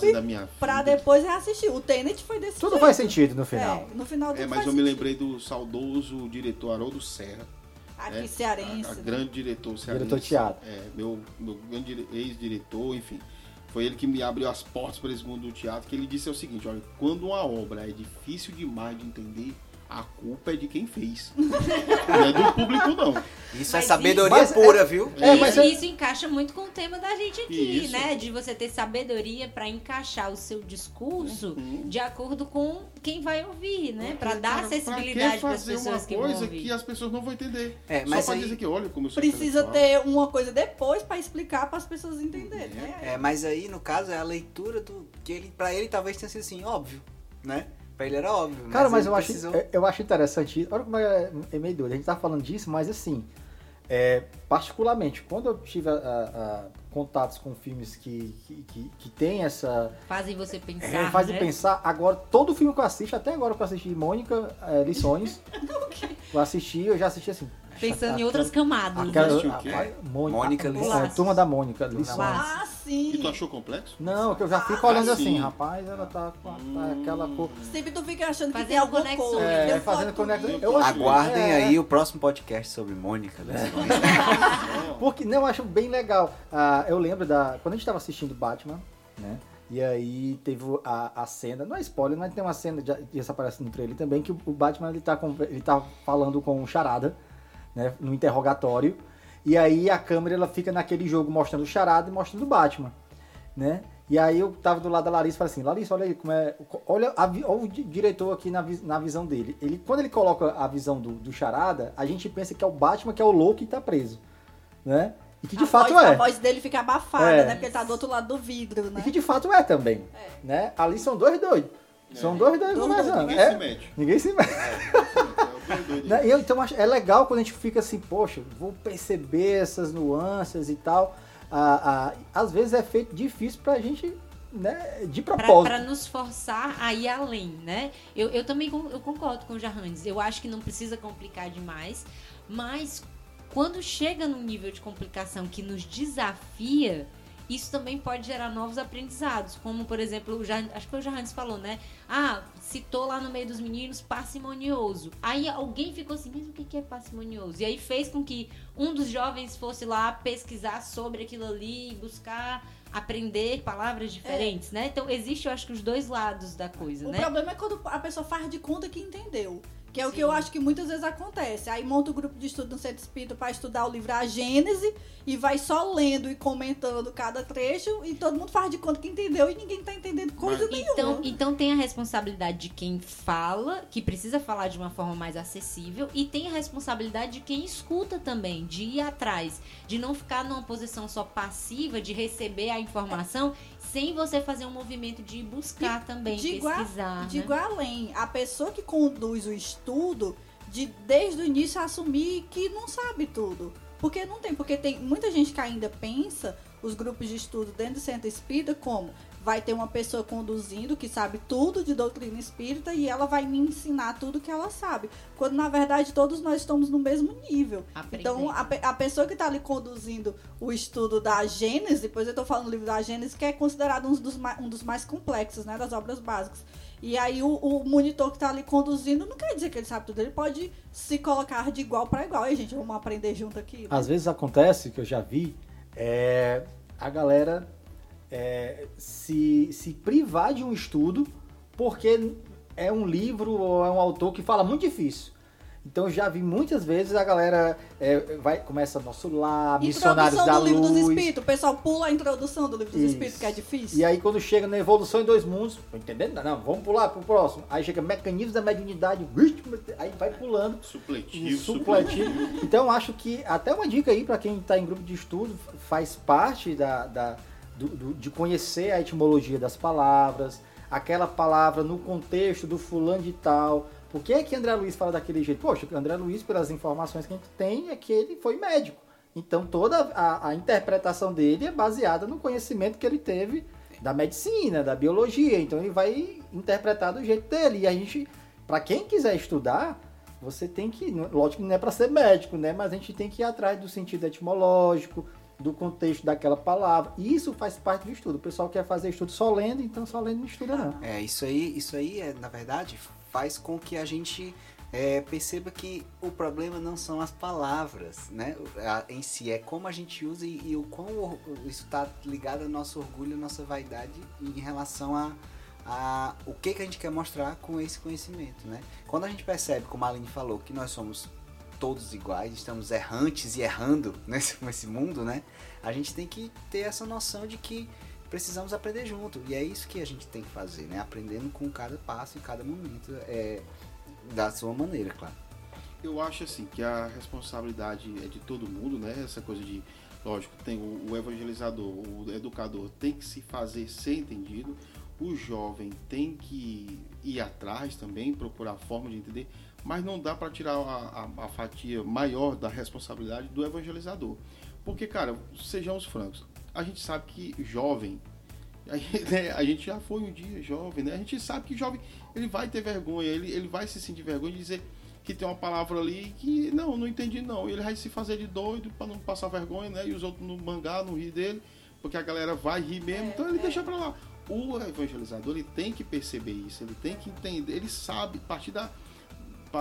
pra depois reassistir. O Tenet foi desse Tudo jeito. faz sentido no final. É, no final tudo É, mas faz eu me sentido. lembrei do saudoso diretor Haroldo Serra. Aqui né? cearense. A, a né? grande diretor cearense. Diretor teatro. É, meu, meu grande dire- ex-diretor, enfim. Foi ele que me abriu as portas para esse mundo do teatro, que ele disse o seguinte, olha, quando uma obra é difícil demais de entender, a culpa é de quem fez. não é do público, não. Isso é Mas sabedoria isso- pura, viu? É, isso, mas eu- isso encaixa muito com o tema da gente aqui, Isso. né? De você ter sabedoria pra encaixar o seu discurso Uhum. de acordo com quem vai ouvir, né? Pra Porque, dar cara, acessibilidade para as pessoas uma que vão coisa ouvir. que as pessoas não vão entender. É, Só mas pra aí- dizer que, olha como eu sou Precisa ter uma coisa depois pra explicar para as pessoas entenderem, né? É, mas aí, no caso, é a leitura do. que ele, pra ele talvez tenha sido assim, óbvio, né? Pra ele era óbvio. Cara, mas ele eu acho, precisou- eu- eu acho interessante. isso. Olha como é, é meio doido. A gente tá falando disso, mas assim, é, particularmente, quando eu tive a- a- a contatos com filmes que, que, que, que tem essa. Fazem você pensar. É, fazem né? pensar. Agora, todo filme que eu assisto, até agora que eu assisti Mônica, é, Lições, eu assisti, eu já assisti assim. Pensando em outras camadas. Aquela, quê? a- a- Mônica, Mônica a- Lições. é, Turma da Mônica. Mônica. Ah, sim. E tu achou complexo? Não, que eu já fico olhando Ah, assim, sim. rapaz, ela tá com a- tá aquela cor. Sempre tu fica achando que tem alguma conexões. coisa. É, fazendo conexão. Eu acho- Aguardem É. aí o próximo podcast sobre Mônica. né? Porque, não, eu acho bem legal. Ah, eu lembro da. Quando a gente tava assistindo Batman, né? E aí teve a, a cena, não é spoiler, mas tem uma cena, já, isso aparece no trailer também, que o, o Batman ele tá, com, ele tá falando com o Charada, né? No interrogatório. E aí a câmera ela fica naquele jogo mostrando o Charada e mostrando o Batman, né? E aí eu tava do lado da Larissa e falei assim, Larissa, olha aí como é. Olha, a olha o di- diretor aqui na, na visão dele. Ele, quando ele coloca a visão do, do Charada, a gente pensa que é o Batman que é o louco que tá preso. Né? E que de a fato voz, é. A voz dele fica abafada, É. né? Porque ele tá do outro lado do vidro, E né? que de fato é também. Né? Ali são dois doidos. São dois doidos Dois conversando. Ninguém É, se mete. Ninguém se mete. Né? Eu, então é legal quando a gente fica assim, poxa, vou perceber essas nuances e tal. Ah, ah, às vezes é feito difícil pra gente, né, de propósito. para nos forçar a ir além, né? Eu, eu também eu concordo com o Jarranes. Eu acho que não precisa complicar demais, mas quando chega num nível de complicação que nos desafia, isso também pode gerar novos aprendizados, como por exemplo, o Jar- acho que foi o Jarranes falou, né? Ah, citou lá no meio dos meninos parcimonioso. Aí alguém ficou assim, mas o que é parcimonioso? E aí fez com que um dos jovens fosse lá pesquisar sobre aquilo ali, buscar aprender palavras diferentes, né? Então existe, eu acho que os dois lados da coisa, O né? problema é quando a pessoa faz de conta que entendeu. Que é o Sim. que eu acho que muitas vezes acontece. Aí monta o grupo de estudo no Centro Espírita para estudar o livro A Gênese e vai só lendo e comentando cada trecho e todo mundo faz de conta que entendeu e ninguém tá entendendo coisa nenhuma. Então, então tem a responsabilidade de quem fala, que precisa falar de uma forma mais acessível, e tem a responsabilidade de quem escuta também, de ir atrás, de não ficar numa posição só passiva, de receber a informação, sem você fazer um movimento de ir buscar também, digo a- pesquisar. Digo né? além, a pessoa que conduz o estudo, de desde o início assumir que não sabe tudo. Porque não tem, porque tem muita gente que ainda pensa os grupos de estudo dentro do centro espírita como vai ter uma pessoa conduzindo que sabe tudo de doutrina espírita e ela vai me ensinar tudo que ela sabe. Quando na verdade todos nós estamos no mesmo nível. Então, Aprendendo. a, pe- a pessoa que está ali conduzindo o estudo da Gênesis, depois eu estou falando do livro da Gênesis, que é considerado um dos, um dos mais complexos, né, das obras básicas. E aí, o, o monitor que está ali conduzindo não quer dizer que ele sabe tudo, ele pode se colocar de igual para igual. Aí, gente, vamos aprender junto aqui. Às vezes acontece, que eu já vi, é, a galera é, se, se privar de um estudo porque é um livro ou é um autor que fala muito difícil. Então eu já vi muitas vezes a galera é, vai, começa nosso lar, missionários Introdução da do livro dos luz. Espíritos. O pessoal pula a introdução do livro dos Isso. Espíritos, que é difícil. E aí quando chega na evolução em dois mundos, tô entendendo? Não, vamos pular pro próximo. Aí chega mecanismos da mediunidade, aí vai pulando. Supletivo, supletivo. Então, acho que até uma dica aí para quem está em grupo de estudo, faz parte da, da- do- do- de conhecer a etimologia das palavras, aquela palavra no contexto do fulano de tal. Por que que André Luiz fala daquele jeito? Poxa, André Luiz, pelas informações que a gente tem, é que ele foi médico. Então, toda a, a interpretação dele é baseada no conhecimento que ele teve da medicina, da biologia. Então, ele vai interpretar do jeito dele. E a gente, para quem quiser estudar, você tem que, lógico que não é para ser médico, né? Mas a gente tem que ir atrás do sentido etimológico, do contexto daquela palavra. E isso faz parte do estudo. O pessoal quer fazer estudo só lendo, então só lendo não estuda não. É, isso aí, isso aí é, na verdade, faz com que a gente é, perceba que o problema não são as palavras, né? Em si, é como a gente usa e, e o quão isso está ligado ao nosso orgulho, à nossa vaidade em relação a, a o que, que a gente quer mostrar com esse conhecimento, né? Quando a gente percebe, como a Aline falou, que nós somos todos iguais, estamos errantes e errando nesse, nesse mundo, né? A gente tem que ter essa noção de que precisamos aprender junto. E é isso que a gente tem que fazer, né? Aprendendo com cada passo e cada momento, é, da sua maneira, claro. Eu acho assim que a responsabilidade é de todo mundo, né? Essa coisa de, lógico, tem o, o evangelizador, o educador tem que se fazer ser entendido, o jovem tem que ir atrás também, procurar forma de entender, mas não dá para tirar a, a- a fatia maior da responsabilidade do evangelizador. Porque, cara, sejamos francos, a gente sabe que jovem, a gente, né, a gente já foi um dia jovem, né? A gente sabe que jovem ele vai ter vergonha, ele, ele vai se sentir vergonha de dizer que tem uma palavra ali que não, não entendi não. Ele vai se fazer de doido para não passar vergonha, né? E os outros não mangar, não rir dele, porque a galera vai rir mesmo, então ele deixa pra lá. O evangelizador ele tem que perceber isso, ele tem que entender, ele sabe partir da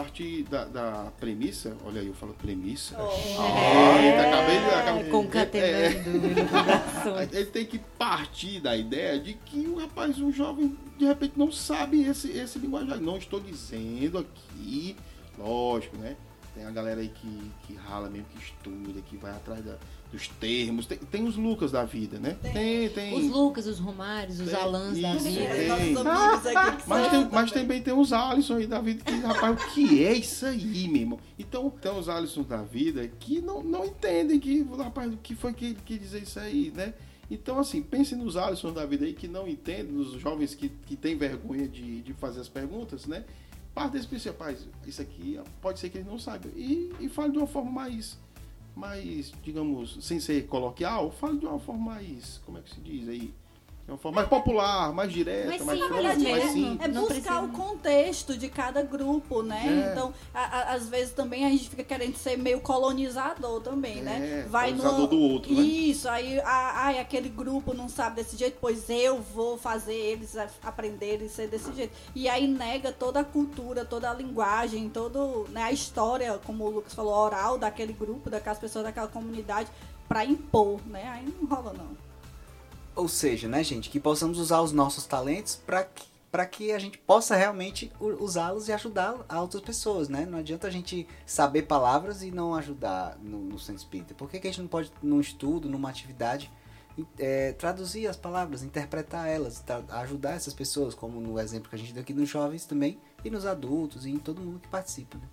partir da, da premissa, olha aí eu falo premissa. Eita, acabei de acabei- É, concatenando iluminações. ele tem que partir da ideia de que o rapaz, um jovem, de repente não sabe esse, esse linguajar. Não estou dizendo aqui, lógico, né? Tem a galera aí que, que rala mesmo, que estuda, que vai atrás da- dos termos. Tem, tem os Lucas da vida, né? Tem, tem. Os Lucas, os Romários, os Tem Alans da vida. que Mas, tem, mas também tem os Alisson aí da vida que, rapaz, o que é isso aí, meu irmão? Então, tem os Alisson da vida que não, não entendem que, rapaz, o que foi que ele quis dizer isso aí, né? Então, assim, pense nos Alisson da vida aí que não entendem, nos jovens que, que têm vergonha de, de fazer as perguntas, né? parte desse princípio, rapaz, isso aqui pode ser que ele não saiba. E, e fale de uma forma mais, mais, digamos, sem ser coloquial, fale de uma forma mais, como é que se diz aí? De uma forma mais popular, mais direta, Mais próxima, mais mesmo. simples. É buscar o contexto de cada grupo, né? É. Então, a- a- às vezes também a gente fica querendo ser meio colonizador também, né? É, colonizador numa- do outro, né? Isso, aí a- ai, aquele grupo não sabe desse jeito, pois eu vou fazer eles aprenderem a ser desse jeito. E aí nega toda a cultura, toda a linguagem, toda né, a história, como o Lucas falou, oral daquele grupo, daquelas pessoas daquela comunidade, pra impor, né? Aí não rola não. Ou seja, né, gente, que possamos usar os nossos talentos para que, pra que a gente possa realmente usá-los e ajudar outras pessoas, né? Não adianta a gente saber palavras e não ajudar no, no centro espírita. Por que, que a gente não pode, num estudo, numa atividade, é, traduzir as palavras, interpretar elas, ajudar essas pessoas, como no exemplo que a gente deu aqui nos jovens também, e nos adultos, e em todo mundo que participa, né?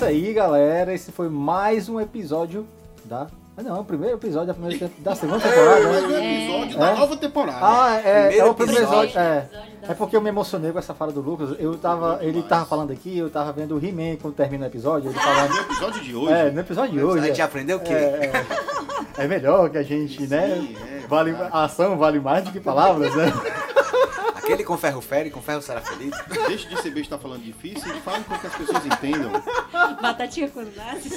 Isso aí, galera. Esse foi mais um episódio da. Ah, não, é o primeiro episódio da, primeira, te- da segunda temporada, Mais né? um episódio É. da nova temporada. Ah, é, Primeiro é o primeiro episódio. episódio. É. É porque eu me emocionei com essa fala do Lucas. Eu tava, ele tava falando aqui, eu tava vendo o He-Man quando termina o episódio. Ele No falando. episódio de hoje. É, no episódio de a hoje. gente é. aprendeu o quê? É, é, é melhor que a gente, né? Sim, é, vale, a ação vale mais do que palavras, né? Aquele com ferro fere, com ferro será feliz. Deixa de ser besta falando difícil e fale com que as pessoas entendam. Batatinha quando nasce.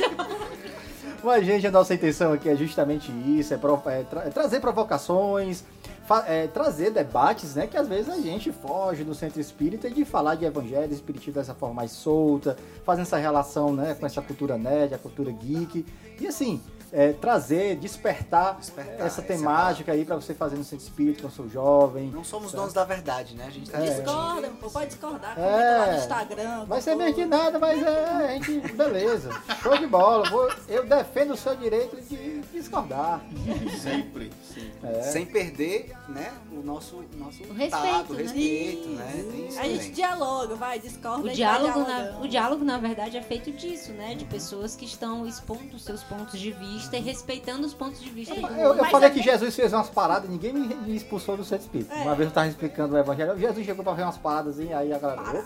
Mas, gente, a nossa intenção aqui é justamente isso: é, pro- é tra- é trazer provocações, fa- é, trazer debates, né? Que às vezes a gente foge do centro espírita de falar de evangelho, espiritismo dessa forma mais solta, fazendo essa relação, né? Com essa cultura nerd, a cultura geek. E assim. É, trazer, despertar, Despertar, essa essa é temática aí pra você fazer no centro espírita com o seu jovem. Não somos donos da verdade, né? A gente tá É. Discorda, pô, pode discordar, É. comenta lá no Instagram. Vai ser meio que nada, mas é, a gente, beleza. Show de bola. Vou- eu defendo o seu direito de discordar. Sempre, sempre. É. Sem perder, né, o nosso, nosso O respeito, tato, né? respeito, né? Isso A gente também. dialoga, vai, discorda. O diálogo, vai na, o diálogo, na verdade, é feito disso, né? De pessoas que estão expondo os seus pontos de vista e respeitando os pontos de vista Eu, eu Mas falei é que bem- Jesus fez umas paradas e ninguém me, expulsou do centro espírita. É. Uma vez eu tava explicando o evangelho, Jesus chegou pra ver umas paradas e aí a galera.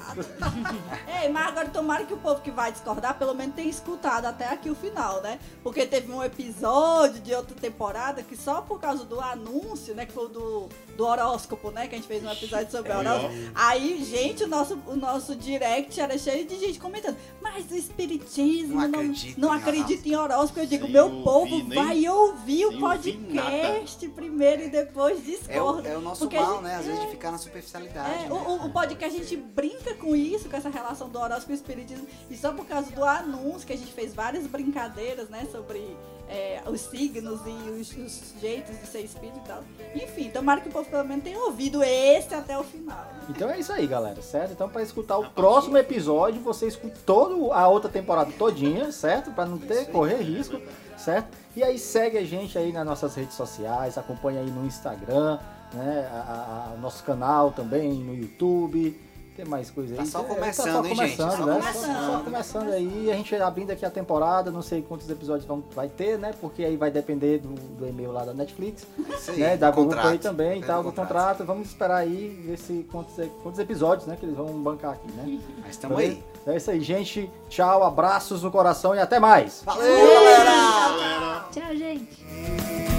Ei, mas agora tomara que o povo que vai discordar pelo menos tenha escutado até aqui o final, né? Porque teve um episódio de outra temporada que só por causa do anúncio, né? Que foi o do, do horóscopo, né? Que a gente fez um episódio sobre Foi, horóscopo. ó. Aí, gente, o nosso, o nosso direct era cheio de gente comentando. Mas o espiritismo Não não, acredita não em acredita em horóscopo. Eu digo, Sem meu ouvir povo nem- vai ouvir o ouvir podcast primeiro e depois É discorda. é o nosso Porque mal, gente- né? Às vezes é. de ficar na superficialidade. É, né? o, o- o podcast a gente brinca com isso, com essa relação do horóscopo e espiritismo, e só por causa do anúncio que a gente fez várias brincadeiras, né, sobre é, os signos e os, os jeitos de ser espírito e tal. Enfim, tomara que o povo pelo menos tenha ouvido esse até o final. né? Então é isso aí, galera, certo? Então pra escutar o próximo episódio, você escuta toda a outra temporada todinha, certo? Pra não ter, correr risco, certo? E aí segue a gente aí nas nossas redes sociais, acompanha aí no Instagram, né? A- a- o nosso canal também no YouTube. Tem mais coisa aí. Tá só É, começando, hein, gente? começando, Só né? começando. Só, só começando aí. A gente abrindo aqui a temporada, não sei quantos episódios vão, vai ter, né? Porque aí vai depender do, do e-mail lá da Netflix Isso aí, né, da Google contrato. Play também e É tal, do do contrato. Vamos esperar aí ver se quantos, quantos episódios, né, que eles vão bancar aqui, né? Mas estamos Beleza? aí. É isso aí, gente. Tchau, abraços no coração e até mais. Valeu, galera! Galera. Tchau, gente.